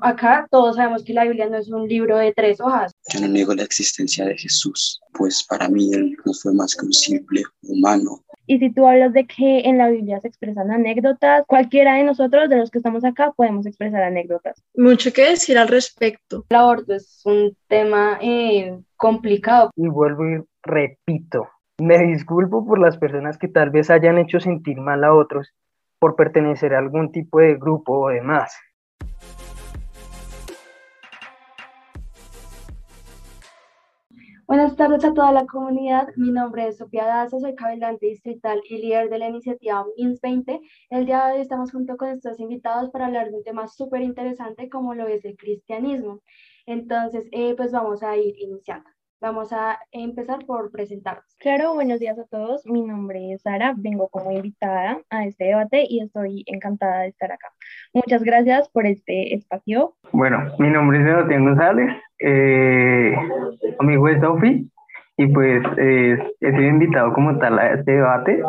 Acá todos sabemos que la Biblia no es un libro de tres hojas. Yo no niego la existencia de Jesús, pues para mí él no fue más que un simple humano. Y si tú hablas de que en la Biblia se expresan anécdotas, cualquiera de nosotros, de los que estamos acá, podemos expresar anécdotas. Mucho que decir al respecto. El aborto es un tema eh, complicado. Y vuelvo y repito, me disculpo por las personas que tal vez hayan hecho sentir mal a otros por pertenecer a algún tipo de grupo o demás. Buenas tardes a toda la comunidad. Mi nombre es Sofía Daza, soy cabildante distrital y líder de la iniciativa MINS 20. El día de hoy estamos junto con estos invitados para hablar de un tema súper interesante como lo es el cristianismo. Entonces, eh, pues vamos a ir iniciando. Vamos a empezar por presentarnos. Claro, buenos días a todos. Mi nombre es Sara, vengo como invitada a este debate y estoy encantada de estar acá. Muchas gracias por este espacio. Bueno, mi nombre es Sebastián González, eh, amigo de Sofi, y pues eh, he sido invitado como tal a este debate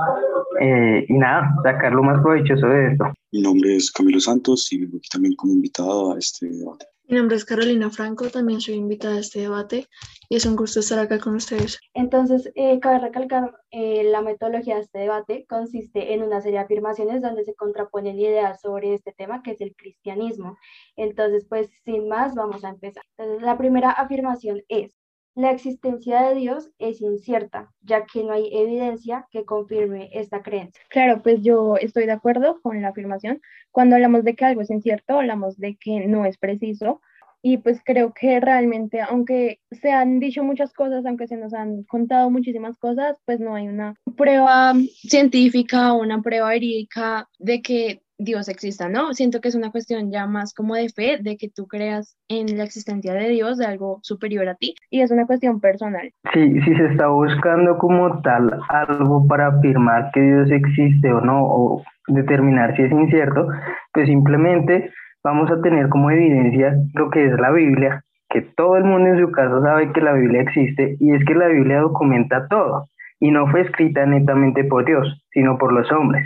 eh, y nada, sacar lo más provechoso de esto. Mi nombre es Camilo Santos y vengo aquí también como invitado a este debate. Mi nombre es Carolina Franco, también soy invitada a este debate y es un gusto estar acá con ustedes. Entonces, eh, cabe recalcar, eh, la metodología de este debate consiste en una serie de afirmaciones donde se contraponen ideas sobre este tema que es el cristianismo. Entonces, pues sin más, vamos a empezar. La primera afirmación es, la existencia de Dios es incierta, ya que no hay evidencia que confirme esta creencia. Claro, pues yo estoy de acuerdo con la afirmación. Cuando hablamos de que algo es incierto, hablamos de que no es preciso. Y pues creo que realmente, aunque se han dicho muchas cosas, aunque se nos han contado muchísimas cosas, pues no hay una prueba científica o una prueba verídica de que Dios exista, ¿no? Siento que es una cuestión ya más como de fe, de que tú creas en la existencia de Dios, de algo superior a ti, y es una cuestión personal. Sí, si se está buscando como tal algo para afirmar que Dios existe o no, o determinar si es incierto, pues simplemente vamos a tener como evidencia lo que es la Biblia, que todo el mundo en su caso sabe que la Biblia existe, y es que la Biblia documenta todo, y no fue escrita netamente por Dios, sino por los hombres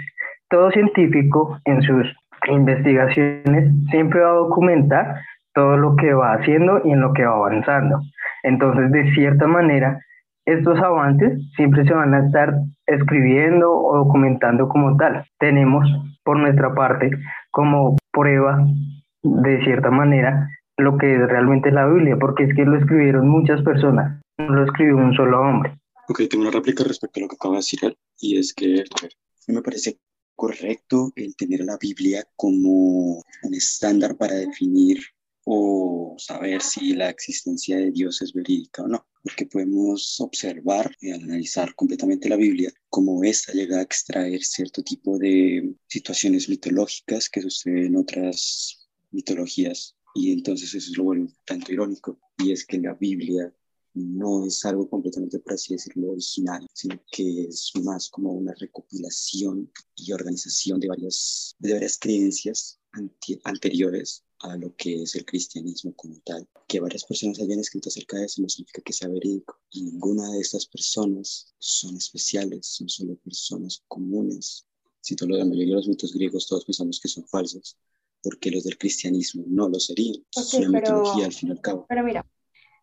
todo científico en sus investigaciones siempre va a documentar todo lo que va haciendo y en lo que va avanzando. Entonces, de cierta manera, estos avances siempre se van a estar escribiendo o documentando como tal. Tenemos, por nuestra parte, como prueba, de cierta manera, lo que es realmente la Biblia, porque es que lo escribieron muchas personas, no lo escribió un solo hombre. Ok, tengo una réplica respecto a lo que acaba de decir él, y es que me parece correcto el tener la Biblia como un estándar para definir o saber si la existencia de Dios es verídica o no, porque podemos observar y analizar completamente la Biblia como esta llega a extraer cierto tipo de situaciones mitológicas que suceden en otras mitologías y entonces eso es lo bueno tanto irónico y es que la Biblia no es algo completamente, por así decirlo, original, sino que es más como una recopilación y organización de varias, de varias creencias anteriores a lo que es el cristianismo como tal. Que varias personas hayan escrito acerca de eso no significa que sea verídico. Y ninguna de estas personas son especiales, son solo personas comunes. Si todo lo la mayoría de los mitos griegos, todos pensamos que son falsos, porque los del cristianismo no lo serían. es una mitología al fin y al cabo. Pero mira,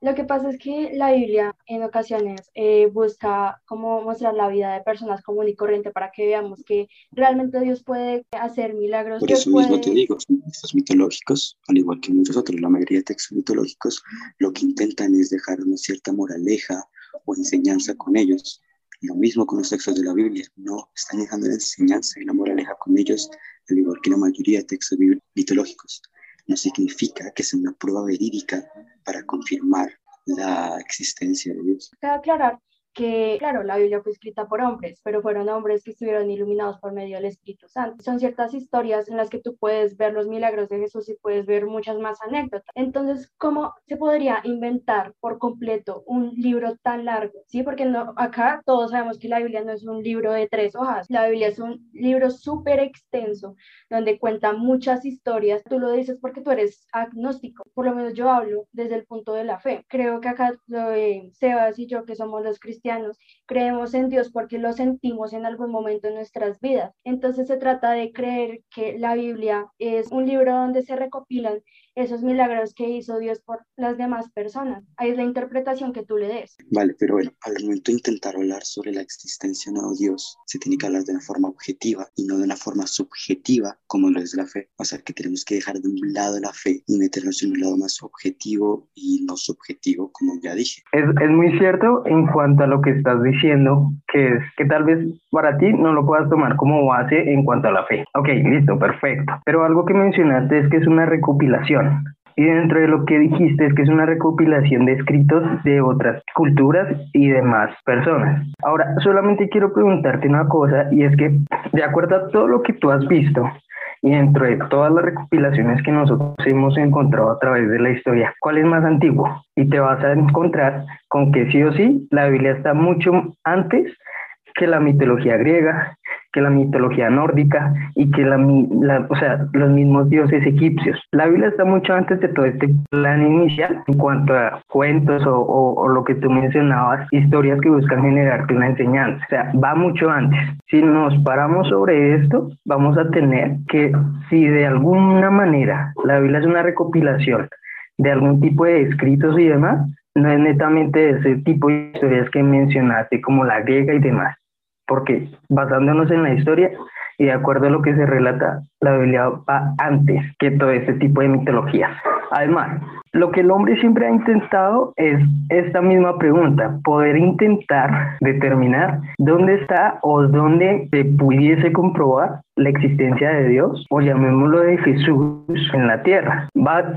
lo que pasa es que la Biblia en ocasiones eh, busca como mostrar la vida de personas común y corriente para que veamos que realmente Dios puede hacer milagros. Por eso mismo te digo, estos mitológicos, al igual que muchos otros, la mayoría de textos mitológicos, lo que intentan es dejar una cierta moraleja o enseñanza con ellos. Lo mismo con los textos de la Biblia, no están dejando la enseñanza y la moraleja con ellos, al igual que la mayoría de textos mitológicos no significa que sea una prueba verídica para confirmar la existencia de Dios. Aclarar que, claro, la Biblia fue escrita por hombres, pero fueron hombres que estuvieron iluminados por medio del Espíritu Santo. Son ciertas historias en las que tú puedes ver los milagros de Jesús y puedes ver muchas más anécdotas. Entonces, ¿cómo se podría inventar por completo un libro tan largo? Sí, porque no, acá todos sabemos que la Biblia no es un libro de tres hojas. La Biblia es un libro súper extenso donde cuenta muchas historias. Tú lo dices porque tú eres agnóstico. Por lo menos yo hablo desde el punto de la fe. Creo que acá Sebas y yo, que somos los cristianos, creemos en Dios porque lo sentimos en algún momento en nuestras vidas. Entonces se trata de creer que la Biblia es un libro donde se recopilan esos milagros que hizo Dios por las demás personas. Ahí es la interpretación que tú le des. Vale, pero bueno, al momento de intentar hablar sobre la existencia de un Dios, se tiene que hablar de una forma objetiva y no de una forma subjetiva como lo es la fe. O sea, que tenemos que dejar de un lado la fe y meternos en un lado más objetivo y no subjetivo, como ya dije. Es, es muy cierto en cuanto a lo que estás diciendo, que es que tal vez para ti no lo puedas tomar como base en cuanto a la fe. Ok, listo, perfecto. Pero algo que mencionaste es que es una recopilación. Y dentro de lo que dijiste es que es una recopilación de escritos de otras culturas y demás personas. Ahora, solamente quiero preguntarte una cosa y es que, de acuerdo a todo lo que tú has visto, y dentro de todas las recopilaciones que nosotros hemos encontrado a través de la historia, ¿cuál es más antiguo? Y te vas a encontrar con que sí o sí, la Biblia está mucho antes que la mitología griega, que la mitología nórdica y que la, o sea, los mismos dioses egipcios. La Biblia está mucho antes de todo este plan inicial en cuanto a cuentos o, o, lo que tú mencionabas, historias que buscan generarte una enseñanza. O sea, va mucho antes. Si nos paramos sobre esto, vamos a tener que si de alguna manera la Biblia es una recopilación de algún tipo de escritos y demás, no es netamente ese tipo de historias que mencionaste, como la griega y demás, porque basándonos en la historia y de acuerdo a lo que se relata, la Biblia va antes que todo este tipo de mitologías. Además, lo que el hombre siempre ha intentado es esta misma pregunta, poder intentar determinar dónde está o dónde se pudiese comprobar la existencia de Dios, o llamémoslo de Jesús en la tierra.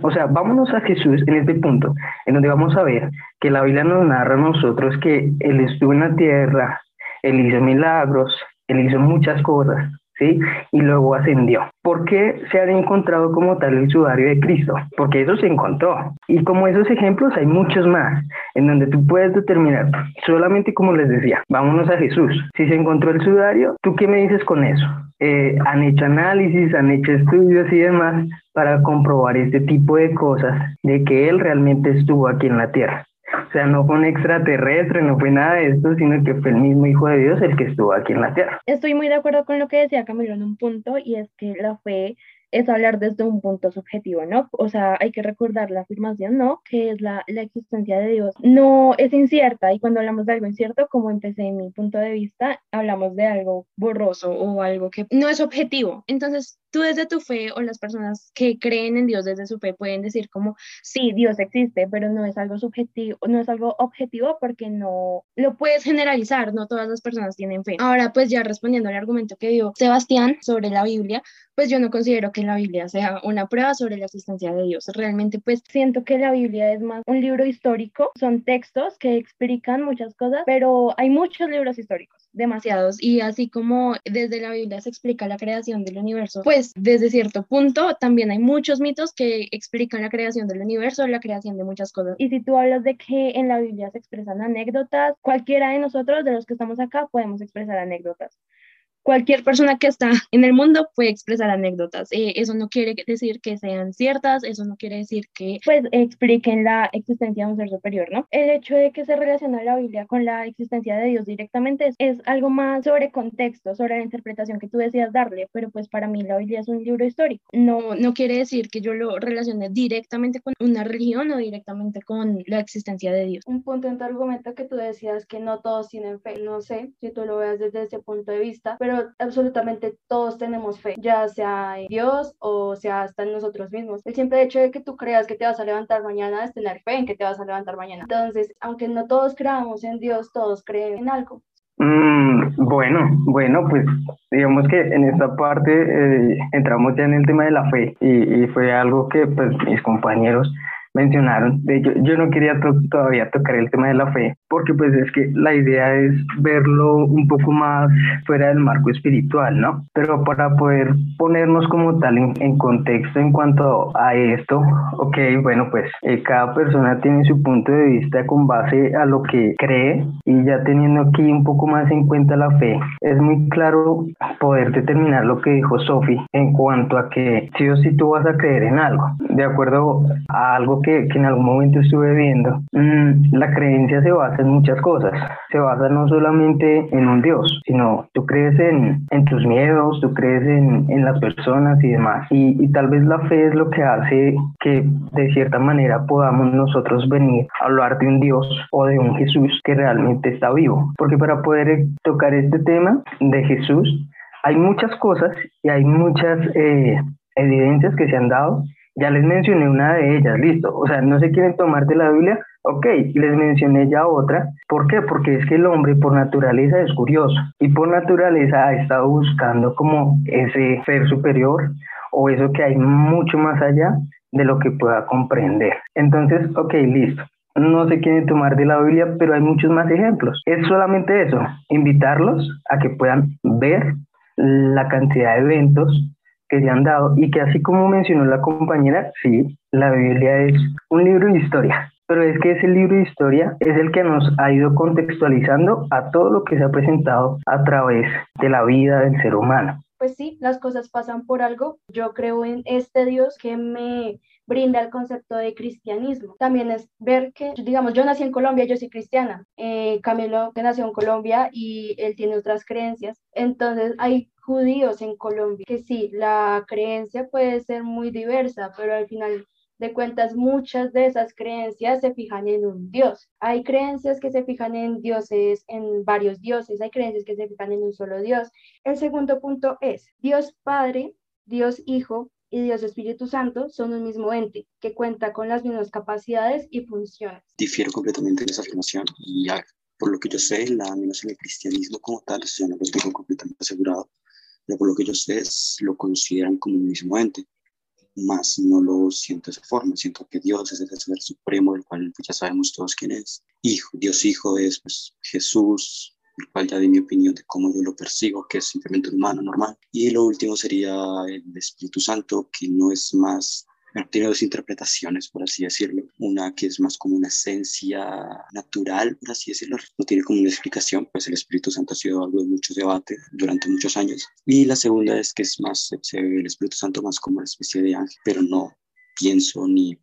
O sea, vámonos a Jesús en este punto, en donde vamos a ver que la Biblia nos narra a nosotros que Él estuvo en la tierra, él hizo milagros, él hizo muchas cosas, ¿sí? Y luego ascendió. ¿Por qué se han encontrado como tal el sudario de Cristo? Porque eso se encontró. Y como esos ejemplos hay muchos más, en donde tú puedes determinar, solamente como les decía, vámonos a Jesús. Si se encontró el sudario, ¿tú qué me dices con eso? Eh, han hecho análisis, han hecho estudios y demás para comprobar este tipo de cosas, de que Él realmente estuvo aquí en la tierra. O sea, no fue un extraterrestre, no fue nada de esto, sino que fue el mismo Hijo de Dios el que estuvo aquí en la tierra. Estoy muy de acuerdo con lo que decía Camilo en un punto, y es que la fe es hablar desde un punto subjetivo, ¿no? O sea, hay que recordar la afirmación, ¿no? Que es la, la existencia de Dios. No es incierta y cuando hablamos de algo incierto, como empecé en mi punto de vista, hablamos de algo borroso o algo que no es objetivo. Entonces, tú desde tu fe o las personas que creen en Dios desde su fe pueden decir como, sí, Dios existe, pero no es algo subjetivo, no es algo objetivo porque no lo puedes generalizar, no todas las personas tienen fe. Ahora, pues ya respondiendo al argumento que dio Sebastián sobre la Biblia, pues yo no considero que la Biblia sea una prueba sobre la existencia de Dios. Realmente, pues siento que la Biblia es más un libro histórico, son textos que explican muchas cosas, pero hay muchos libros históricos, demasiados, y así como desde la Biblia se explica la creación del universo, pues desde cierto punto también hay muchos mitos que explican la creación del universo, la creación de muchas cosas. Y si tú hablas de que en la Biblia se expresan anécdotas, cualquiera de nosotros, de los que estamos acá, podemos expresar anécdotas cualquier persona que está en el mundo puede expresar anécdotas. Eh, eso no quiere decir que sean ciertas, eso no quiere decir que pues expliquen la existencia de un ser superior, ¿no? El hecho de que se relaciona la Biblia con la existencia de Dios directamente es, algo más sobre contexto, sobre la interpretación que tú decías darle, pero pues para mí la Biblia es un libro histórico. No, no quiere decir que yo lo relacione directamente con una religión o directamente con la existencia de Dios. Un punto en tu argumento que tú decías que no todos tienen fe, no sé si tú lo veas desde ese punto de vista, pero absolutamente todos tenemos fe, ya sea en Dios o sea hasta en nosotros mismos. El simple hecho de que tú creas que te vas a levantar mañana es tener fe en que te vas a levantar mañana. Entonces, aunque no todos creamos en Dios, todos creen en algo. Mm, bueno, bueno, pues digamos que en esta parte eh, entramos ya en el tema de la fe y, y fue algo que pues mis compañeros mencionaron. De hecho, yo no quería todavía tocar el tema de la fe, porque pues es que la idea es verlo un poco más fuera del marco espiritual, ¿no? Pero para poder ponernos como tal en, contexto en cuanto a esto, ok, bueno, pues eh, cada persona tiene su punto de vista con base a lo que cree y ya teniendo aquí un poco más en cuenta la fe, es muy claro poder determinar lo que dijo Sophie en cuanto a que si o si tú vas a creer en algo, de acuerdo a algo que que, que en algún momento estuve viendo, mm, la creencia se basa en muchas cosas. Se basa no solamente en un Dios, sino tú crees en, en tus miedos, tú crees en, en las personas y demás. Y, y tal vez la fe es lo que hace que de cierta manera podamos nosotros venir a hablar de un Dios o de un Jesús que realmente está vivo. Porque para poder tocar este tema de Jesús, hay muchas cosas y hay muchas eh, evidencias que se han dado. Ya les mencioné una de ellas, listo. O sea, no se quieren tomar de la Biblia, ok, les mencioné ya otra. ¿Por qué? Porque es que el hombre por naturaleza es curioso y por naturaleza ha estado buscando como ese ser superior o eso que hay mucho más allá de lo que pueda comprender. Entonces, ok, listo no se quieren tomar de la Biblia, pero hay muchos más ejemplos. Es solamente eso, invitarlos a que puedan ver la cantidad de eventos que se han dado y que así como mencionó la compañera, sí, la Biblia es un libro de historia, pero es que ese libro de historia es el que nos ha ido contextualizando a todo lo que se ha presentado a través de la vida del ser humano. Pues sí, las cosas pasan por algo. Yo creo en este Dios que me brinda el concepto de cristianismo. También es ver que, digamos, yo nací en Colombia, yo soy cristiana, eh, Camilo que nació en Colombia y él tiene otras creencias. Entonces hay judíos en Colombia que sí, la creencia puede ser muy diversa, pero al final de cuentas, muchas de esas creencias se fijan en un dios. Hay creencias que se fijan en dioses, en varios dioses, hay creencias que se fijan en un solo dios. El segundo punto es, Dios Padre, Dios Hijo y Dios Espíritu Santo son un mismo ente que cuenta con las mismas capacidades y funciones. Difiero completamente en esa afirmación y por lo que yo sé, la menos en el cristianismo como tal, yo no lo estoy completamente asegurado, pero por lo que yo sé, lo consideran como un mismo ente, más no lo siento de esa forma, siento que Dios es el ser supremo, el cual ya sabemos todos quién es. Hijo, Dios Hijo es pues, Jesús, el cual ya di mi opinión de cómo yo lo percibo, que es simplemente humano normal. Y lo último sería el Espíritu Santo, que no es más tiene dos interpretaciones, por así decirlo. Una que es más como una esencia natural, por así decirlo, no tiene como una explicación, pues el Espíritu Santo ha sido algo de mucho debate durante muchos años. Y la segunda es que es más, se ve el Espíritu Santo más como una especie de ángel, pero no pienso ni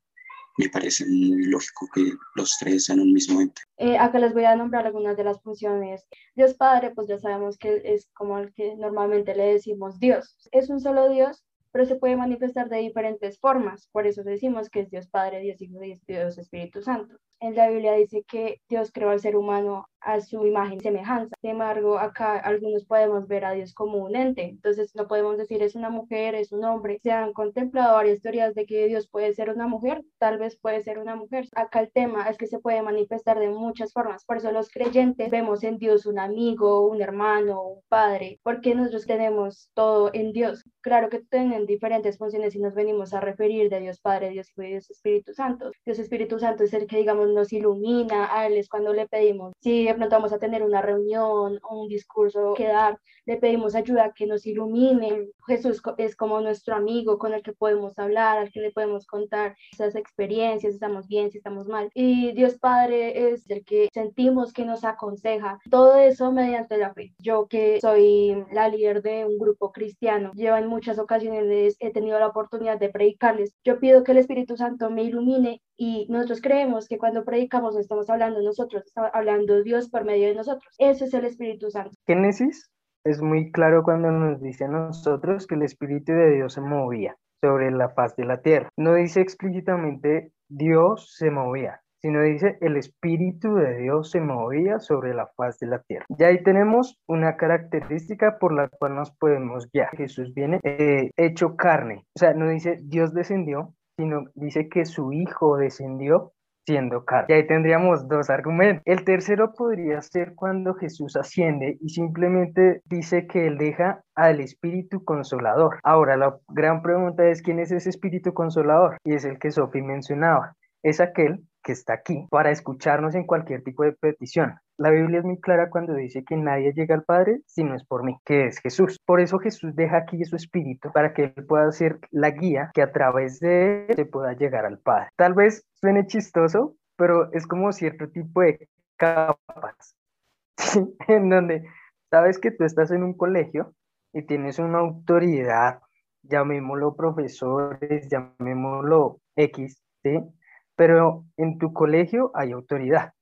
me parece muy lógico que los tres sean un mismo ente. Eh, acá les voy a nombrar algunas de las funciones. Dios Padre, pues ya sabemos que es como el que normalmente le decimos Dios. Es un solo Dios, pero se puede manifestar de diferentes formas. Por eso decimos que es Dios Padre, Dios Hijo y Dios Espíritu Santo. En la Biblia dice que Dios creó al ser humano a su imagen y semejanza. Sin embargo, acá algunos podemos ver a Dios como un ente, entonces no podemos decir es una mujer, es un hombre. Se han contemplado varias teorías de que Dios puede ser una mujer, tal vez puede ser una mujer. Acá el tema es que se puede manifestar de muchas formas, por eso los creyentes vemos en Dios un amigo, un hermano, un padre, porque nosotros tenemos todo en Dios. Claro que tienen diferentes funciones y nos venimos a referir de Dios Padre, Dios Hijo y Dios Espíritu Santo. Dios Espíritu Santo es el que, digamos, nos ilumina, a Él es cuando le pedimos. Si de pronto vamos a tener una reunión o un discurso que dar, le pedimos ayuda que nos ilumine. Jesús es como nuestro amigo con el que podemos hablar, al que le podemos contar esas experiencias, si estamos bien, si estamos mal. Y Dios Padre es el que sentimos que nos aconseja. Todo eso mediante la fe. Yo que soy la líder de un grupo cristiano, llevo en muchas ocasiones he tenido la oportunidad de predicarles. Yo pido que el Espíritu Santo me ilumine y nosotros creemos que cuando predicamos no estamos hablando nosotros, estamos hablando Dios por medio de nosotros. Eso es el Espíritu Santo. Génesis es muy claro cuando nos dice a nosotros que el Espíritu de Dios se movía sobre la faz de la tierra. No dice explícitamente Dios se movía, sino dice el Espíritu de Dios se movía sobre la faz de la tierra. Ya ahí tenemos una característica por la cual nos podemos guiar. Jesús viene eh, hecho carne, o sea, no dice Dios descendió, sino dice que su Hijo descendió siendo carne. Y ahí tendríamos dos argumentos. El tercero podría ser cuando Jesús asciende y simplemente dice que él deja al Espíritu Consolador. Ahora, la gran pregunta es, ¿quién es ese Espíritu Consolador? Y es el que Sophie mencionaba. Es aquel que está aquí para escucharnos en cualquier tipo de petición. La Biblia es muy clara cuando dice que nadie llega al Padre si no es por mí, que es Jesús. Por eso Jesús deja aquí su espíritu para que él pueda ser la guía que a través de él se pueda llegar al Padre. Tal vez suene chistoso, pero es como cierto tipo de capas, en donde sabes que tú estás en un colegio y tienes una autoridad, llamémoslo profesores, llamémoslo X, ¿sí? pero en tu colegio hay autoridad,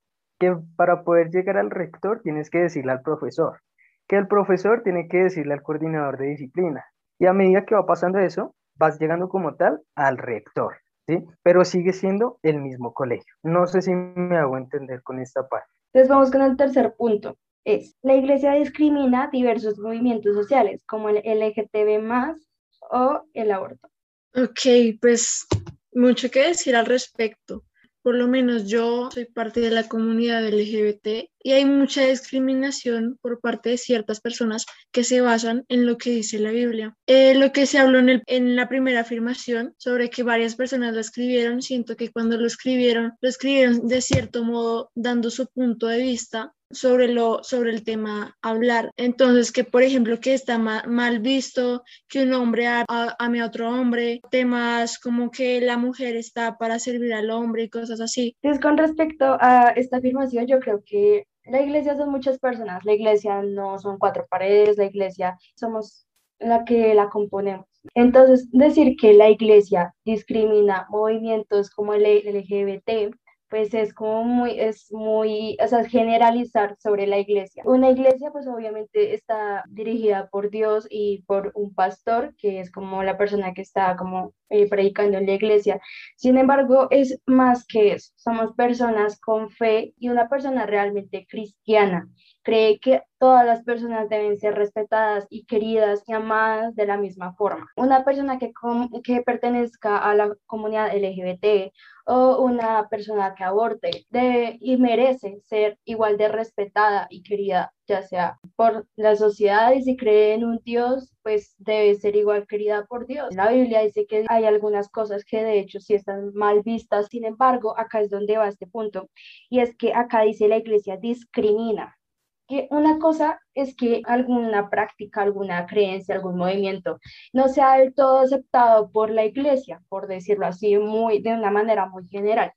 que para poder llegar al rector tienes que decirle al profesor, que el profesor tiene que decirle al coordinador de disciplina. Y a medida que va pasando eso, vas llegando como tal al rector, ¿sí? Pero sigue siendo el mismo colegio. No sé si me hago entender con esta parte. Entonces vamos con el tercer punto. Es, la iglesia discrimina diversos movimientos sociales, como el LGTB+, o el aborto. Ok, pues mucho que decir al respecto. Por lo menos yo soy parte de la comunidad LGBT y hay mucha discriminación por parte de ciertas personas que se basan en lo que dice la Biblia. Eh, lo que se habló en, el, en la primera afirmación sobre que varias personas lo escribieron, siento que cuando lo escribieron, lo escribieron de cierto modo dando su punto de vista sobre, lo, sobre el tema hablar. Entonces, que por ejemplo, que está mal, visto que un hombre ame a otro hombre, temas como que la mujer está para servir al hombre y cosas así. Pues con respecto a esta afirmación, yo creo que la iglesia son muchas personas, la iglesia no son cuatro paredes, la iglesia somos la que la componemos. Entonces, decir que la iglesia discrimina movimientos como el LGBT pues es como muy, es muy, o sea, generalizar sobre la iglesia. Una iglesia pues obviamente está dirigida por Dios y por un pastor, que es como la persona que está como eh, predicando en la iglesia. Sin embargo, es más que eso, somos personas con fe y una persona realmente cristiana cree que todas las personas deben ser respetadas y queridas y amadas de la misma forma. Una persona que, que pertenezca a la comunidad LGBT o una persona que aborte debe y merece ser igual de respetada y querida, ya sea por la sociedad y si cree en un Dios, pues debe ser igual querida por Dios. La Biblia dice que hay algunas cosas que de hecho sí están mal vistas, sin embargo, acá es donde va este punto, y es que acá dice la iglesia discrimina que una cosa es que alguna práctica, alguna creencia, algún movimiento no sea del todo aceptado por la iglesia, por decirlo así, muy, de una manera muy general.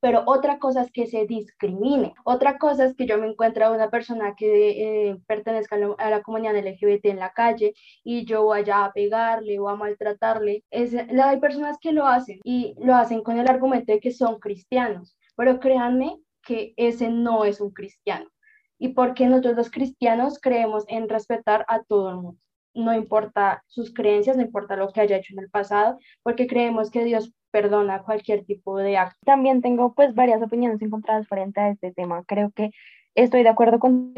Pero otra cosa es que se discrimine. Otra cosa es que yo me encuentre a una persona que eh, pertenezca a la comunidad LGBT en la calle y yo vaya a pegarle o a maltratarle. Hay personas que lo hacen y lo hacen con el argumento de que son cristianos. Pero créanme que ese no es un cristiano y porque nosotros los cristianos creemos en respetar a todo el mundo. No importa sus creencias, no importa lo que haya hecho en el pasado, porque creemos que Dios perdona cualquier tipo de acto. También tengo pues varias opiniones encontradas frente a este tema. Creo que estoy de acuerdo con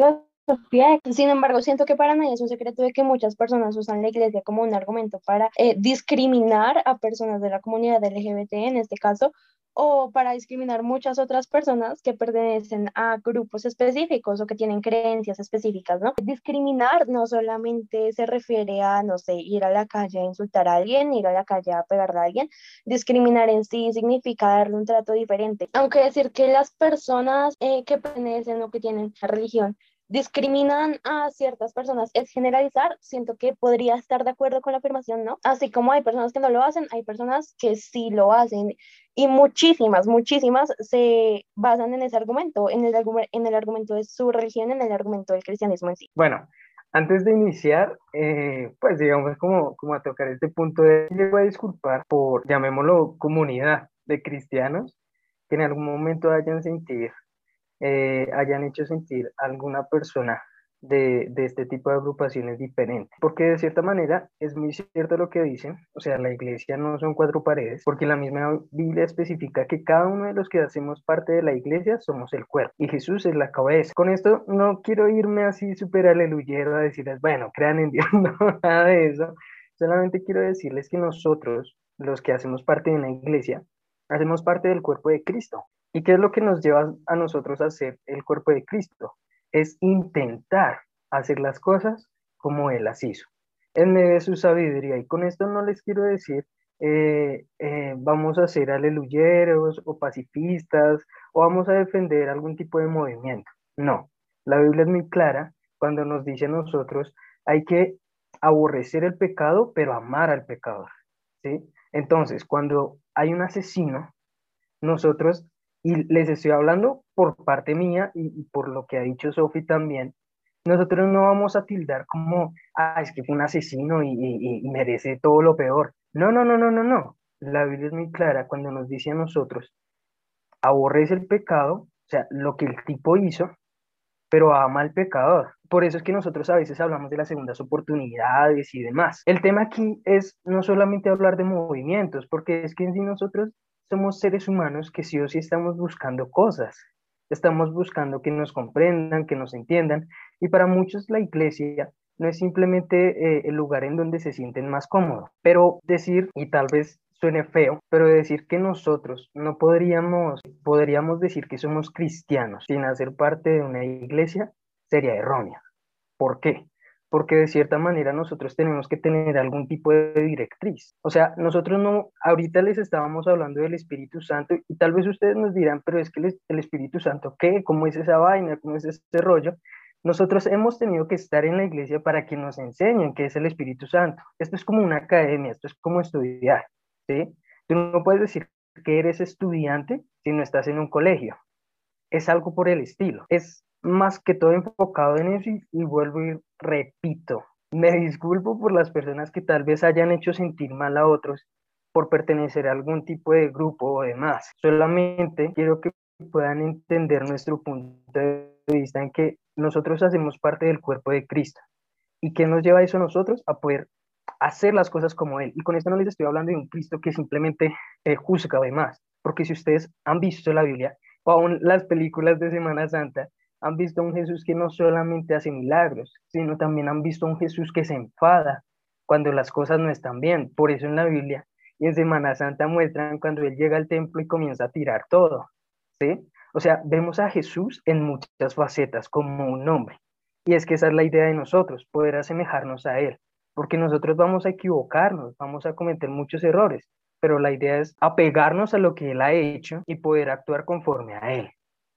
Sofía. Sin embargo, siento que para nadie es un secreto de que muchas personas usan la iglesia como un argumento para eh, discriminar a personas de la comunidad LGBT, en este caso, o para discriminar muchas otras personas que pertenecen a grupos específicos o que tienen creencias específicas, ¿no? Discriminar no solamente se refiere a, no sé, ir a la calle a insultar a alguien, ir a la calle a pegarle a alguien. Discriminar en sí significa darle un trato diferente. Aunque decir que las personas eh, que pertenecen o que tienen religión discriminan a ciertas personas es generalizar, siento que podría estar de acuerdo con la afirmación, ¿no? Así como hay personas que no lo hacen, hay personas que sí lo hacen y muchísimas, muchísimas se basan en ese argumento, en el, en el argumento de su religión, en el argumento del cristianismo en sí. Bueno, antes de iniciar, eh, pues digamos como, como a tocar este punto, de, llego a disculpar por, llamémoslo, comunidad de cristianos que en algún momento hayan sentido eh, hayan hecho sentir alguna persona de, de, este tipo de agrupaciones diferentes. Porque de cierta manera es muy cierto lo que dicen, o sea, la iglesia no son cuatro paredes, porque la misma Biblia especifica que cada uno de los que hacemos parte de la iglesia somos el cuerpo y Jesús es la cabeza. Con esto no quiero irme así súper aleluyero a decirles, bueno, crean en Dios, no, nada de eso. Solamente quiero decirles que nosotros, los que hacemos parte de una iglesia, hacemos parte del cuerpo de Cristo. ¿Y qué es lo que nos lleva a nosotros a ser el cuerpo de Cristo? Es intentar hacer las cosas como Él las hizo, en medio de su sabiduría. Y con esto no les quiero decir, eh, eh, vamos a ser aleluyeros o pacifistas o vamos a defender algún tipo de movimiento. No, la Biblia es muy clara cuando nos dice a nosotros, hay que aborrecer el pecado, pero amar al pecador. ¿sí? Entonces, cuando hay un asesino, nosotros y les estoy hablando por parte mía y, por lo que ha dicho Sofi también, nosotros no vamos a tildar como, ah, es que fue un asesino y, y, merece todo lo peor. No, no, no, no, no, no. La Biblia es muy clara cuando nos dice a nosotros aborrece el pecado, o sea, lo que el tipo hizo, pero ama al pecador. Por eso es que nosotros a veces hablamos de las segundas oportunidades y demás. El tema aquí es no solamente hablar de movimientos, porque es que sí nosotros somos seres humanos que sí o sí estamos buscando cosas. Estamos buscando que nos comprendan, que nos entiendan. Y para muchos la iglesia no es simplemente eh, el lugar en donde se sienten más cómodos. Pero decir, y tal vez suene feo, pero decir que nosotros no podríamos, podríamos decir que somos cristianos sin hacer parte de una iglesia sería errónea. ¿Por qué? Porque de cierta manera nosotros tenemos que tener algún tipo de directriz. O sea, nosotros no, ahorita les estábamos hablando del Espíritu Santo y tal vez ustedes nos dirán, pero es que el, Espíritu Santo, ¿qué? ¿Cómo es esa vaina? ¿Cómo es ese rollo? Nosotros hemos tenido que estar en la iglesia para que nos enseñen qué es el Espíritu Santo. Esto es como una academia, esto es como estudiar. ¿sí? Tú no puedes decir que eres estudiante si no estás en un colegio. Es algo por el estilo. Es más que todo enfocado en eso y, vuelvo y repito, me disculpo por las personas que tal vez hayan hecho sentir mal a otros por pertenecer a algún tipo de grupo o demás. Solamente quiero que puedan entender nuestro punto de vista en que nosotros hacemos parte del cuerpo de Cristo. ¿Y qué nos lleva eso a nosotros? A poder hacer las cosas como Él. Y con esto no les estoy hablando de un Cristo que simplemente eh, juzga además, porque si ustedes han visto la Biblia o aún las películas de Semana Santa, han visto un Jesús que no solamente hace milagros, sino también han visto un Jesús que se enfada cuando las cosas no están bien. Por eso en la Biblia y en Semana Santa muestran cuando Él llega al templo y comienza a tirar todo. ¿sí? O sea, vemos a Jesús en muchas facetas como un hombre. Y es que esa es la idea de nosotros, poder asemejarnos a Él porque nosotros vamos a equivocarnos, vamos a cometer muchos errores, pero la idea es apegarnos a lo que Él ha hecho y poder actuar conforme a Él,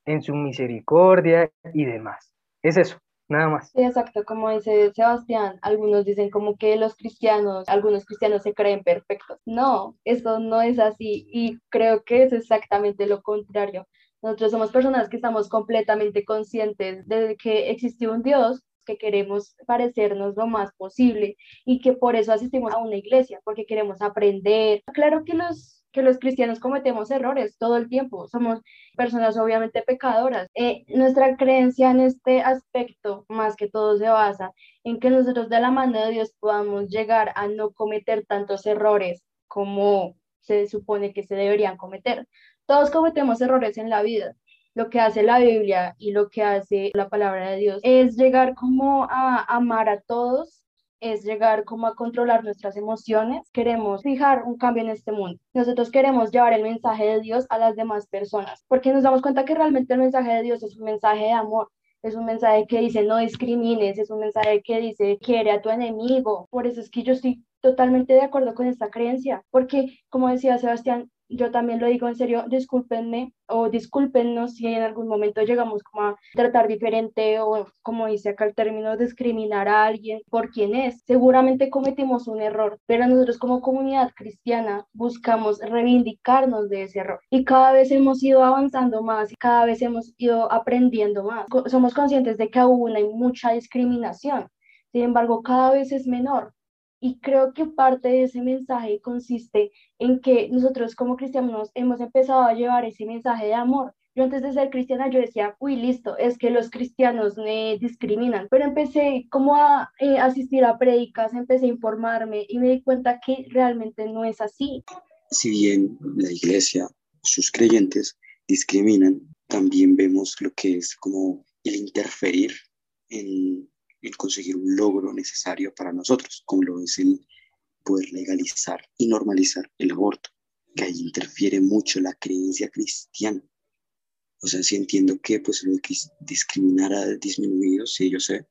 en su misericordia y demás. Es eso, nada más. Sí, exacto, como dice Sebastián, algunos dicen como que los cristianos, algunos cristianos se creen perfectos. No, eso no es así y creo que es exactamente lo contrario. Nosotros somos personas que estamos completamente conscientes de que existe un Dios que queremos parecernos lo más posible y que por eso asistimos a una iglesia, porque queremos aprender. Claro que los que los cristianos cometemos errores todo el tiempo, somos personas obviamente pecadoras. Eh, nuestra creencia en este aspecto, más que todo, se basa en que nosotros de la mano de Dios podamos llegar a no cometer tantos errores como se supone que se deberían cometer. Todos cometemos errores en la vida, lo que hace la Biblia y lo que hace la palabra de Dios es llegar como a amar a todos, es llegar como a controlar nuestras emociones. Queremos fijar un cambio en este mundo. Nosotros queremos llevar el mensaje de Dios a las demás personas, porque nos damos cuenta que realmente el mensaje de Dios es un mensaje de amor, es un mensaje que dice no discrimines, es un mensaje que dice quiere a tu enemigo. Por eso es que yo estoy totalmente de acuerdo con esta creencia, porque como decía Sebastián, yo también lo digo en serio, discúlpenme o discúlpenos si en algún momento llegamos como a tratar diferente o como dice acá el término, discriminar a alguien por quien es. Seguramente cometimos un error, pero nosotros como comunidad cristiana buscamos reivindicarnos de ese error y cada vez hemos ido avanzando más y cada vez hemos ido aprendiendo más. Somos conscientes de que aún hay mucha discriminación, sin embargo cada vez es menor y creo que parte de ese mensaje consiste en que nosotros como cristianos hemos empezado a llevar ese mensaje de amor. Yo antes de ser cristiana yo decía, uy, listo, es que los cristianos me discriminan, pero empecé como a eh, asistir a prédicas, empecé a informarme y me di cuenta que realmente no es así. Si bien la iglesia, sus creyentes discriminan, también vemos lo que es como el interferir en el conseguir un logro necesario para nosotros, como lo es el poder legalizar y normalizar el aborto, que ahí interfiere mucho la creencia cristiana. O sea, sí entiendo que pues lo de discriminar ha disminuido, sí, yo sé,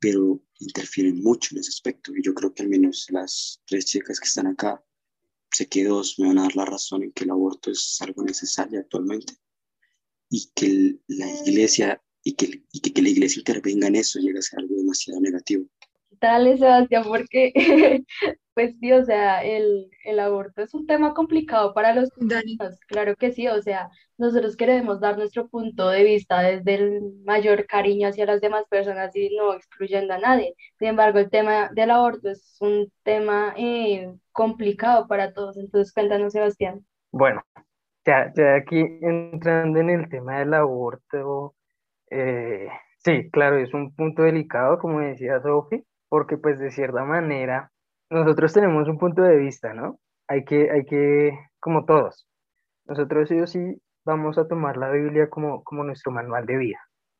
pero interfieren mucho en ese aspecto. Y yo creo que al menos las tres chicas que están acá, sé que dos me van a dar la razón en que el aborto es algo necesario actualmente y que la iglesia y que, y que, la iglesia intervenga en eso llega a ser algo demasiado negativo. Dale, Sebastián, porque, pues sí, o sea, el, el aborto es un tema complicado para los niños, claro que sí, o sea, nosotros queremos dar nuestro punto de vista desde el mayor cariño hacia las demás personas y no excluyendo a nadie. Sin embargo, el tema del aborto es un tema eh, complicado para todos, entonces cuéntanos, Sebastián. Bueno, Ya, ya aquí entrando en el tema del aborto, eh, sí, claro, es un punto delicado, como decía Sofi, porque pues de cierta manera nosotros tenemos un punto de vista, ¿no? Hay que, hay que, como todos, nosotros sí o sí vamos a tomar la Biblia como, como nuestro manual de vida.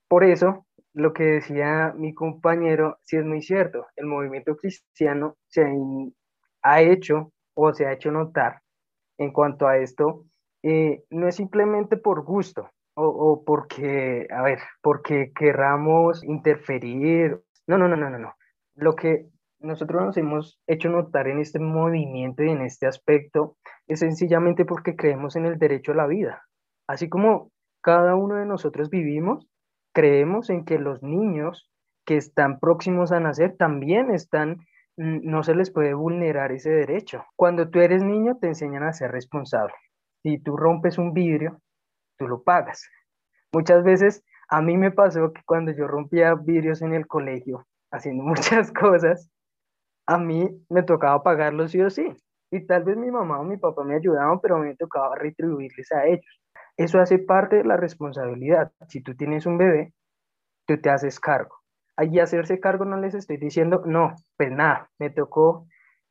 Por eso, lo que decía mi compañero, sí es muy cierto, el movimiento cristiano se ha hecho o se ha hecho notar en cuanto a esto, eh, no es simplemente por gusto o, o, porque, a ver, porque querramos interferir. No, no, no, no, no, no. Lo que nosotros nos hemos hecho notar en este movimiento y en este aspecto es sencillamente porque creemos en el derecho a la vida. Así como cada uno de nosotros vivimos, creemos en que los niños que están próximos a nacer también están, no se les puede vulnerar ese derecho. Cuando tú eres niño te enseñan a ser responsable. Si tú rompes un vidrio, tú lo pagas. Muchas veces a mí me pasó que cuando yo rompía vidrios en el colegio, haciendo muchas cosas, a mí me tocaba pagarlo sí o sí. Y tal vez mi mamá o mi papá me ayudaban, pero a mí me tocaba retribuirles a ellos. Eso hace parte de la responsabilidad. Si tú tienes un bebé, tú te haces cargo. Allí hacerse cargo no les estoy diciendo, no, pues nada, me tocó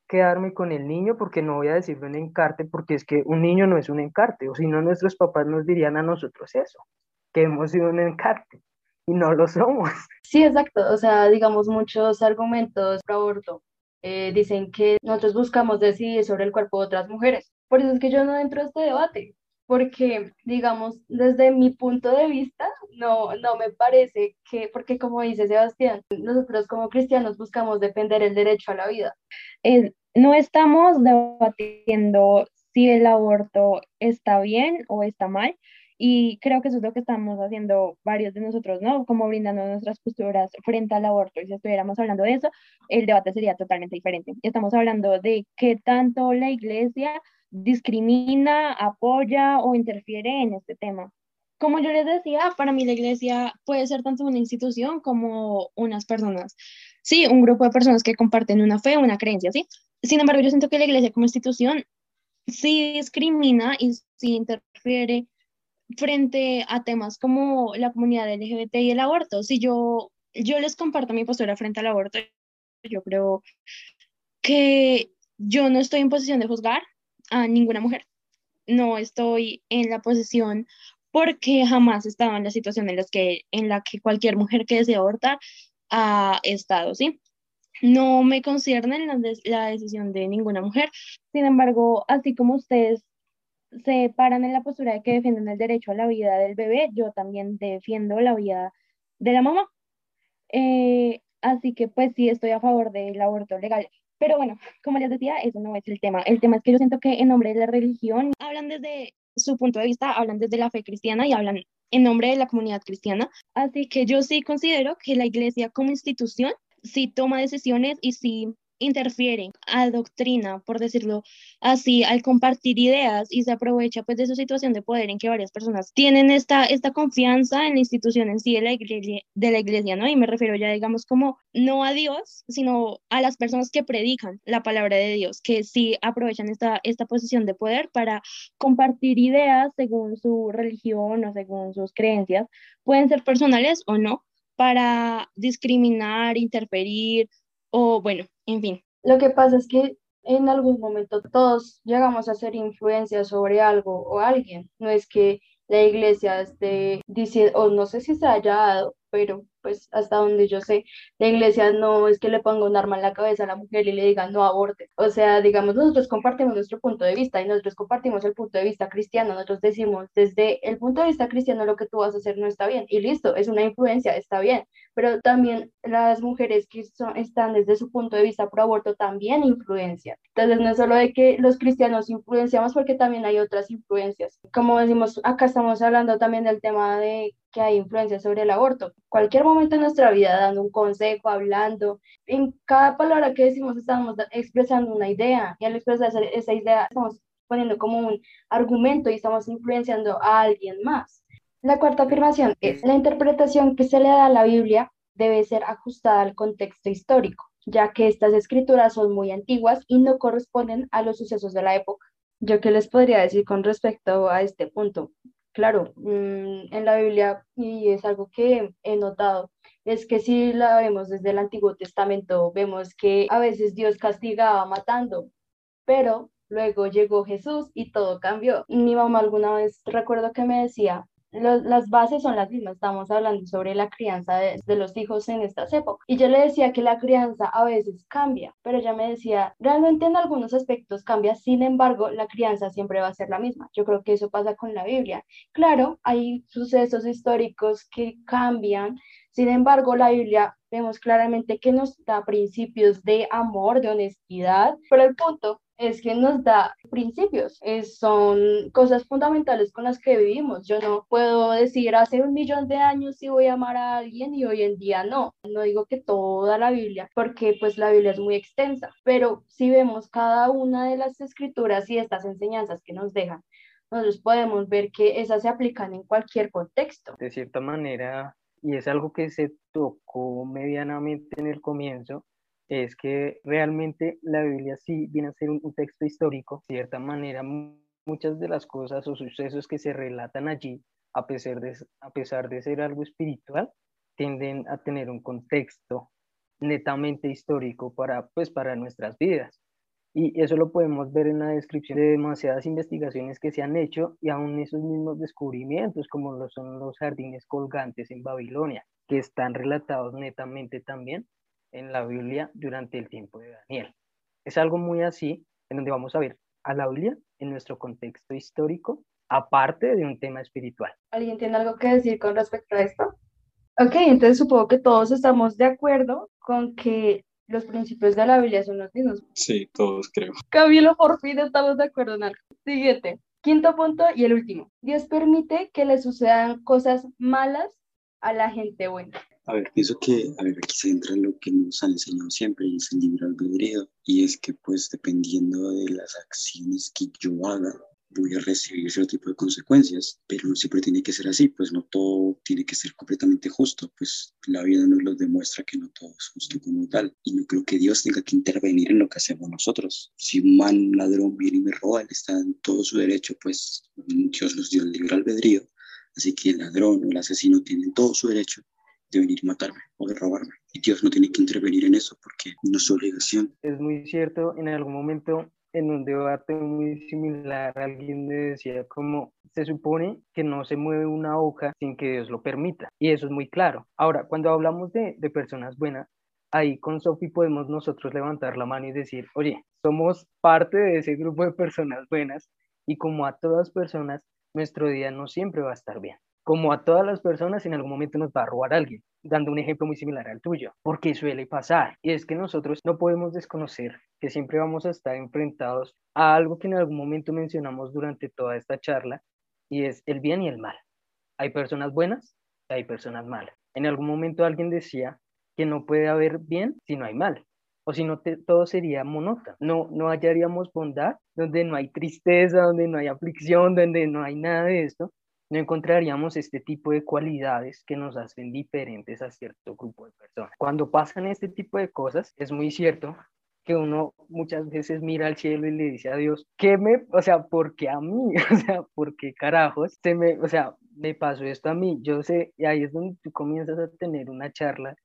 quedarme con el niño porque no voy a decirle un encarte, porque es que un niño no es un encarte, o si no nuestros papás nos dirían a nosotros eso, que hemos sido un encarte y no lo somos. Sí, exacto, o sea, digamos muchos argumentos pro aborto eh, dicen que nosotros buscamos decidir sobre el cuerpo de otras mujeres. Por eso es que yo no entro a este debate, porque, digamos, desde mi punto de vista, no, no me parece que, porque como dice Sebastián, nosotros como cristianos buscamos defender el derecho a la vida. No estamos debatiendo si el aborto está bien o está mal, y creo que eso es lo que estamos haciendo varios de nosotros, ¿no? Como brindando nuestras posturas frente al aborto. Y si estuviéramos hablando de eso, el debate sería totalmente diferente. Estamos hablando de qué tanto la iglesia discrimina, apoya o interfiere en este tema. Como yo les decía, para mí la iglesia puede ser tanto una institución como unas personas. Sí, un grupo de personas que comparten una fe, una creencia, ¿sí? Sin embargo, yo siento que la iglesia como institución sí discrimina y sí interfiere frente a temas como la comunidad LGBT y el aborto. Si yo, yo les comparto mi postura frente al aborto, yo creo que yo no estoy en posición de juzgar a ninguna mujer. No estoy en la posición porque jamás he estado en la situación en, las que, en la que cualquier mujer que desea abortar ha estado, ¿sí? No me concierne la, la decisión de ninguna mujer. Sin embargo, así como ustedes se paran en la postura de que defienden el derecho a la vida del bebé, yo también defiendo la vida de la mamá. Eh, así que pues sí estoy a favor del aborto legal. Pero bueno, como les decía, eso no es el tema. El tema es que yo siento que en nombre de la religión hablan desde su punto de vista, hablan desde la fe cristiana y hablan en nombre de la comunidad cristiana. Así que yo sí considero que la iglesia como institución sí toma decisiones y sí interfiere, adoctrina, por decirlo así, al compartir ideas y se aprovecha pues de su situación de poder en que varias personas tienen esta, esta confianza en la institución en sí de la, iglesia, de la iglesia, ¿no? Y me refiero ya, digamos, como no a Dios, sino a las personas que predican la palabra de Dios, que sí aprovechan esta, esta posición de poder para compartir ideas según su religión o según sus creencias, pueden ser personales o no, para discriminar, interferir o bueno, en fin. Lo que pasa es que en algún momento todos llegamos a hacer influencia sobre algo o alguien. No es que la iglesia esté diciendo, o no sé si se haya dado, pero pues hasta donde yo sé, la iglesia no es que le ponga un arma en la cabeza a la mujer y le diga no aborte. O sea, digamos, nosotros compartimos nuestro punto de vista y nosotros compartimos el punto de vista cristiano. Nosotros decimos, desde el punto de vista cristiano, lo que tú vas a hacer no está bien. Y listo, es una influencia, está bien. Pero también las mujeres que son, están desde su punto de vista pro aborto también influencian. Entonces, no es solo de que los cristianos influenciamos, porque también hay otras influencias. Como decimos, acá estamos hablando también del tema de que hay influencia sobre el aborto. Cualquier momento en nuestra vida, dando un consejo, hablando, en cada palabra que decimos estamos expresando una idea y al expresar esa idea estamos poniendo como un argumento y estamos influenciando a alguien más. La cuarta afirmación es, la interpretación que se le da a la Biblia debe ser ajustada al contexto histórico, ya que estas escrituras son muy antiguas y no corresponden a los sucesos de la época. Yo qué les podría decir con respecto a este punto. Claro, mm, en la Biblia, y es algo que he notado, es que si la vemos desde el Antiguo Testamento, vemos que a veces Dios castigaba matando, pero luego llegó Jesús y todo cambió. Mi mamá alguna vez recuerdo que me decía, las bases son las mismas, estamos hablando sobre la crianza de, de, los hijos en estas épocas. Y yo le decía que la crianza a veces cambia, pero ella me decía, realmente en algunos aspectos cambia, sin embargo, la crianza siempre va a ser la misma. Yo creo que eso pasa con la Biblia. Claro, hay sucesos históricos que cambian, sin embargo, la Biblia vemos claramente que nos da principios de amor, de honestidad, pero el punto es que nos da principios, es, son cosas fundamentales con las que vivimos. Yo no puedo decir hace un millón de años si voy a amar a alguien y hoy en día no. No digo que toda la Biblia, porque pues la Biblia es muy extensa, pero si vemos cada una de las escrituras y estas enseñanzas que nos dejan, nosotros podemos ver que esas se aplican en cualquier contexto. De cierta manera, y es algo que se tocó medianamente en el comienzo, es que realmente la Biblia sí viene a ser un, texto histórico, de cierta manera muchas de las cosas o sucesos que se relatan allí, a pesar de, a pesar de ser algo espiritual, tienden a tener un contexto netamente histórico para, pues, para nuestras vidas. Y eso lo podemos ver en la descripción de demasiadas investigaciones que se han hecho y aún esos mismos descubrimientos, como lo son los jardines colgantes en Babilonia, que están relatados netamente también en la Biblia durante el tiempo de Daniel. Es algo muy así, en donde vamos a ver a la Biblia en nuestro contexto histórico, aparte de un tema espiritual. ¿Alguien tiene algo que decir con respecto a esto? Ok, entonces supongo que todos estamos de acuerdo con que los principios de la Biblia son los mismos. Sí, todos creo. Camilo, por fin estamos de acuerdo en algo. Siguiente, quinto punto y el último. Dios permite que le sucedan cosas malas a la gente buena. A ver, pienso que, a ver, aquí se entra en lo que nos han enseñado siempre y es el libre albedrío. Y es que, pues, dependiendo de las acciones que yo haga, voy a recibir cierto tipo de consecuencias, pero no siempre tiene que ser así, pues no todo tiene que ser completamente justo, pues la vida nos lo demuestra que no todo es justo como tal, y no creo que Dios tenga que intervenir en lo que hacemos nosotros. Si un mal ladrón viene y me roba, él está en todo su derecho, pues Dios nos dio el libre albedrío, así que el ladrón o el asesino tienen todo su derecho de venir a matarme o de robarme. Y Dios no tiene que intervenir en eso porque no es su obligación. Es muy cierto, en algún momento en un debate muy similar alguien me decía como se supone que no se mueve una hoja sin que Dios lo permita. Y eso es muy claro. Ahora, cuando hablamos de, de personas buenas, ahí con Sophie podemos nosotros levantar la mano y decir, oye, somos parte de ese grupo de personas buenas y como a todas personas, nuestro día no siempre va a estar bien como a todas las personas, en algún momento nos va a robar alguien, dando un ejemplo muy similar al tuyo, porque suele pasar. Y es que nosotros no podemos desconocer que siempre vamos a estar enfrentados a algo que en algún momento mencionamos durante toda esta charla, y es el bien y el mal. Hay personas buenas hay personas malas. En algún momento alguien decía que no puede haber bien si no hay mal, o si no todo sería monótono. No, no hallaríamos bondad donde no hay tristeza, donde no hay aflicción, donde no hay nada de esto, no encontraríamos este tipo de cualidades que nos hacen diferentes a cierto grupo de personas. Cuando pasan este tipo de cosas, es muy cierto que uno muchas veces mira al cielo y le dice a Dios, ¿qué me, o sea, por qué a mí? O sea, ¿por qué carajos? Se me, o sea, me pasó esto a mí. Yo sé, y ahí es donde tú comienzas a tener una charla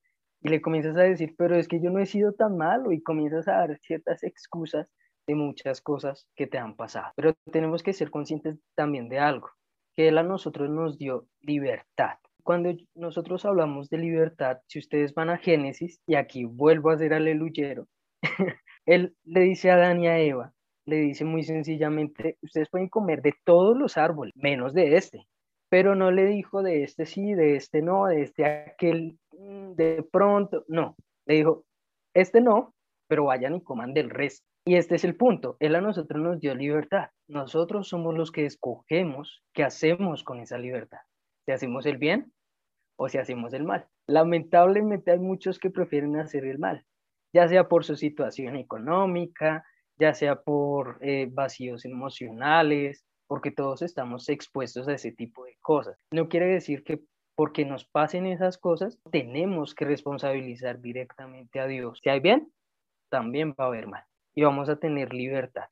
y le comienzas a decir, pero es que yo no he sido tan malo y comienzas a dar ciertas excusas de muchas cosas que te han pasado. Pero tenemos que ser conscientes también de algo que Él a nosotros nos dio libertad. Cuando nosotros hablamos de libertad, si ustedes van a Génesis, y aquí vuelvo a ser aleluyero, Él le dice a Adán y a Eva, le dice muy sencillamente, ustedes pueden comer de todos los árboles, menos de este, pero no le dijo de este sí, de este no, de este aquel, mm, de pronto, no, le dijo, este no, pero vayan y coman del resto. Y este es el punto, Él a nosotros nos dio libertad. Nosotros somos los que escogemos qué hacemos con esa libertad. Si hacemos el bien o si hacemos el mal. Lamentablemente hay muchos que prefieren hacer el mal, ya sea por su situación económica, ya sea por eh, vacíos emocionales, porque todos estamos expuestos a ese tipo de cosas. No quiere decir que porque nos pasen esas cosas, tenemos que responsabilizar directamente a Dios. Si hay bien, también va a haber mal y vamos a tener libertad.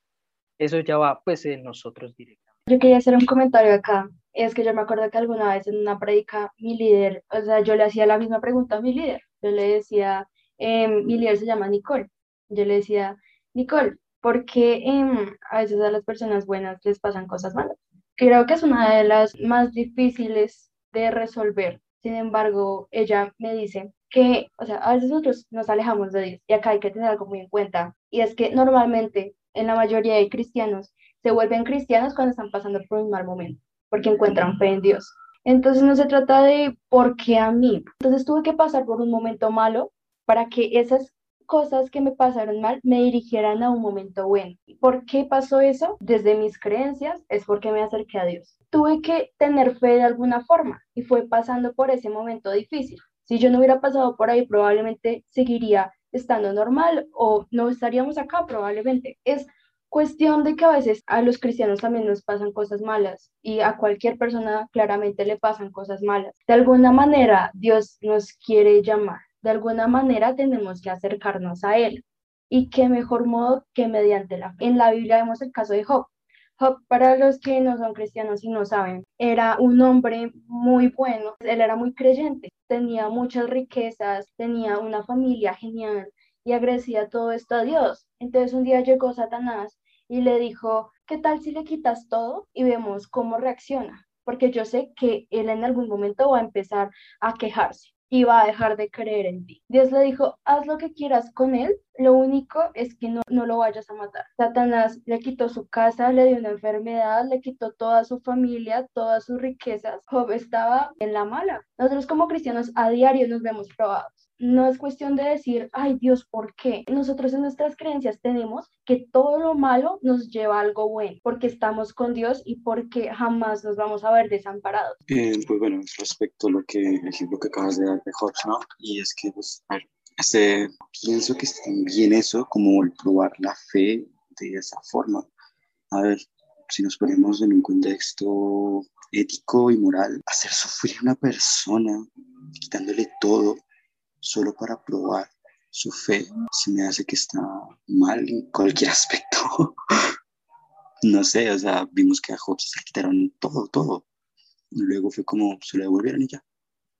eso ya va pues en nosotros directamente. Yo quería hacer un comentario acá. Es que yo me acuerdo que alguna vez en una predica, mi líder, o sea, yo le hacía la misma pregunta a mi líder. Yo le decía, em, mi líder se llama Nicole. Yo le decía, Nicole, ¿por qué em, a veces a las personas buenas les pasan cosas malas? Creo que es una de las más difíciles de resolver. Sin embargo, ella me dice que, o sea, a veces nosotros nos alejamos de Dios y acá hay que tener algo muy en cuenta y es que normalmente en la mayoría de cristianos se vuelven cristianos cuando están pasando por un mal momento, porque encuentran fe en Dios. Entonces no se trata de por qué a mí. Entonces tuve que pasar por un momento malo para que esas cosas que me pasaron mal me dirigieran a un momento bueno. ¿Por qué pasó eso? Desde mis creencias es porque me acerqué a Dios. Tuve que tener fe de alguna forma y fue pasando por ese momento difícil. Si yo no hubiera pasado por ahí, probablemente seguiría estando normal o no estaríamos acá, probablemente. Es cuestión de que a veces a los cristianos también nos pasan cosas malas y a cualquier persona claramente le pasan cosas malas. De alguna manera Dios nos quiere llamar, de alguna manera tenemos que acercarnos a Él. ¿Y qué mejor modo que mediante la En la Biblia vemos el caso de Job. Job, para los que no son cristianos y no saben, era un hombre muy bueno, él era muy creyente, tenía muchas riquezas, tenía una familia genial y agradecía todo esto a Dios. Entonces un día llegó Satanás y le dijo, ¿qué tal si le quitas todo y vemos cómo reacciona? Porque yo sé que él en algún momento va a empezar a quejarse y va a dejar de creer en ti. Dios le dijo, haz lo que quieras con él, lo único es que no, no lo vayas a matar. Satanás le quitó su casa, le dio una enfermedad, le quitó toda su familia, todas sus riquezas. Job estaba en la mala. Nosotros como cristianos a diario nos vemos probados no es cuestión de decir, ay Dios, ¿por qué? Nosotros en nuestras creencias tenemos que todo lo malo nos lleva a algo bueno, porque estamos con Dios y porque jamás nos vamos a ver desamparados. Eh, pues bueno, respecto a lo que, ejemplo que acabas de dar de ¿no? Y es que, pues, a ver, este, pienso que es bien eso, como el probar la fe de esa forma. A ver, si nos ponemos en un contexto ético y moral, hacer sufrir a una persona, quitándole todo, solo para probar su fe, se me hace que está mal en cualquier aspecto. no sé, o sea, vimos que a Job se le quitaron todo, todo. luego fue como se le devolvieron y ya.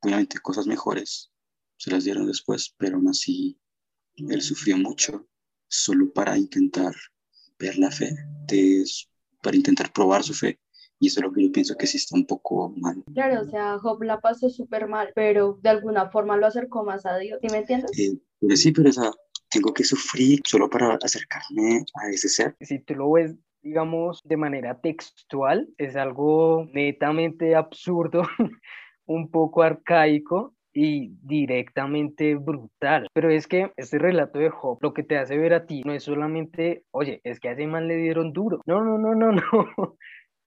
Obviamente cosas mejores se las dieron después, pero aún así él sufrió mucho solo para intentar ver la fe, para intentar probar su fe. Y eso es lo que yo pienso que sí está un poco mal. Claro, o sea, Job la pasó súper mal, pero de alguna forma lo acercó más a Dios. ¿Sí me entiendes? Eh, pues sí, pero esa, tengo que sufrir solo para acercarme a ese ser. Si tú lo ves digamos, de manera textual, es algo netamente absurdo, un poco arcaico y directamente brutal. Pero es que este relato de Job lo que te hace ver a ti no es solamente, oye, es que a ese man le dieron duro. No, no, no, no, no.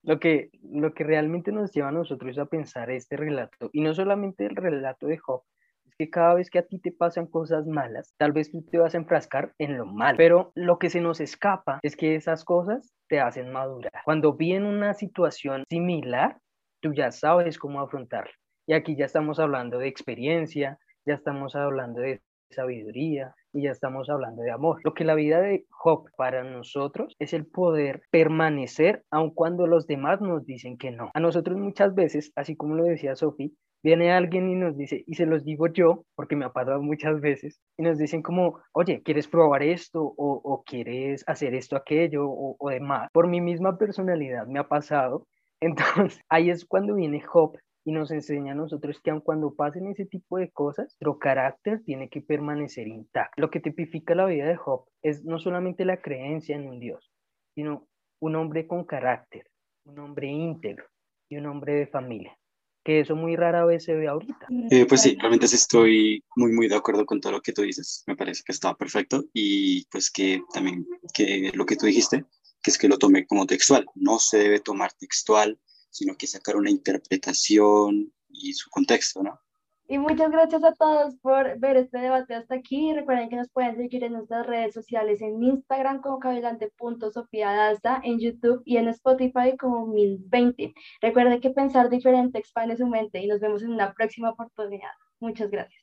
Lo que, lo que realmente nos lleva a nosotros a pensar este relato, y no solamente el relato de Job, es que cada vez que a ti te pasan cosas malas, tal vez tú te vas a enfrascar en lo malo, pero lo que se nos escapa es que esas cosas te hacen madurar. Cuando viene una situación similar, tú ya sabes cómo afrontarla. Y aquí ya estamos hablando de experiencia, ya estamos hablando de sabiduría, y ya estamos hablando de amor. Lo que la vida de Job para nosotros es el poder permanecer aun cuando los demás nos dicen que no. A nosotros muchas veces, así como lo decía Sophie, viene alguien y nos dice, y se los digo yo, porque me ha pasado muchas veces, y nos dicen como, oye, ¿quieres probar esto? O, quieres hacer esto, aquello, o, o demás. Por mi misma personalidad me ha pasado. Entonces, ahí es cuando viene Job y nos enseña a nosotros que aun cuando pasen ese tipo de cosas, nuestro carácter tiene que permanecer intacto. Lo que tipifica la vida de Job es no solamente la creencia en un Dios, sino un hombre con carácter, un hombre íntegro y un hombre de familia, que eso muy rara vez se ve ahorita. Eh, pues sí, realmente estoy muy, muy de acuerdo con todo lo que tú dices. Me parece que está perfecto y pues que también que lo que tú dijiste, que es que lo tomé como textual. No se debe tomar textual sino que sacar una interpretación y su contexto, ¿no? Y muchas gracias a todos por ver este debate hasta aquí. Recuerden que nos pueden seguir en nuestras redes sociales en Instagram como cavilante.sofiadaza, en YouTube y en Spotify como 1020. Recuerden que pensar diferente expande su mente y nos vemos en una próxima oportunidad. Muchas gracias.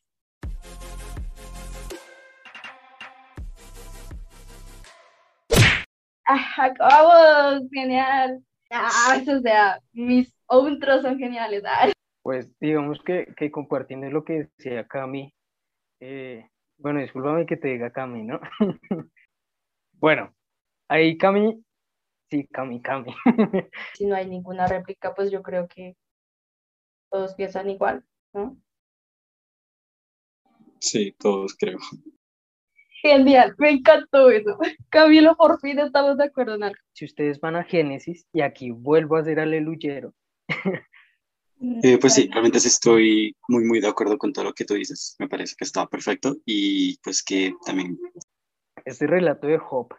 ¡Ah, vamos! ¡Ah, o sea, mis outros son geniales! ¡Ah! Pues digamos que, que compartiendo lo que decía Cami, eh, bueno, discúlpame que te diga Cami, ¿no? bueno, ahí Cami, sí, Cami, Cami. si no hay ninguna réplica, pues yo creo que todos piensan igual, ¿no? Sí, todos creo. Genial, me encantó eso. Camilo, por fin estamos de acuerdo en algo. Si ustedes van a Génesis, y aquí vuelvo a hacer aleluyero. Eh, pues sí, realmente sí estoy muy, muy de acuerdo con todo lo que tú dices. Me parece que está perfecto y pues que también... Este relato de Job,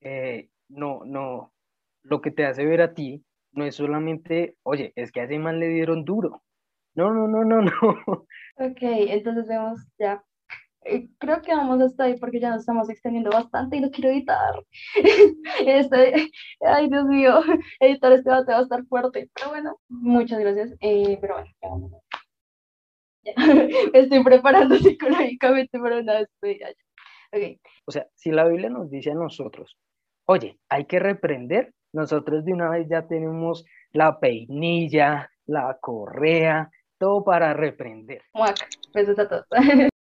eh, no, no, lo que te hace ver a ti no es solamente, oye, es que a ese man le dieron duro. No, no, no, no, no. Ok, entonces vemos ya creo que vamos hasta ahí porque ya nos estamos extendiendo bastante y no quiero editar. Este, ay, Dios mío, editar este debate va a estar fuerte. Pero bueno, muchas gracias. Eh, pero bueno, ya, estoy preparando psicológicamente para una despedida. Okay. O sea, si la Biblia nos dice a nosotros, oye, hay que reprender, nosotros de una vez ya tenemos la peinilla, la correa, todo para reprender. Muac, besos a todos.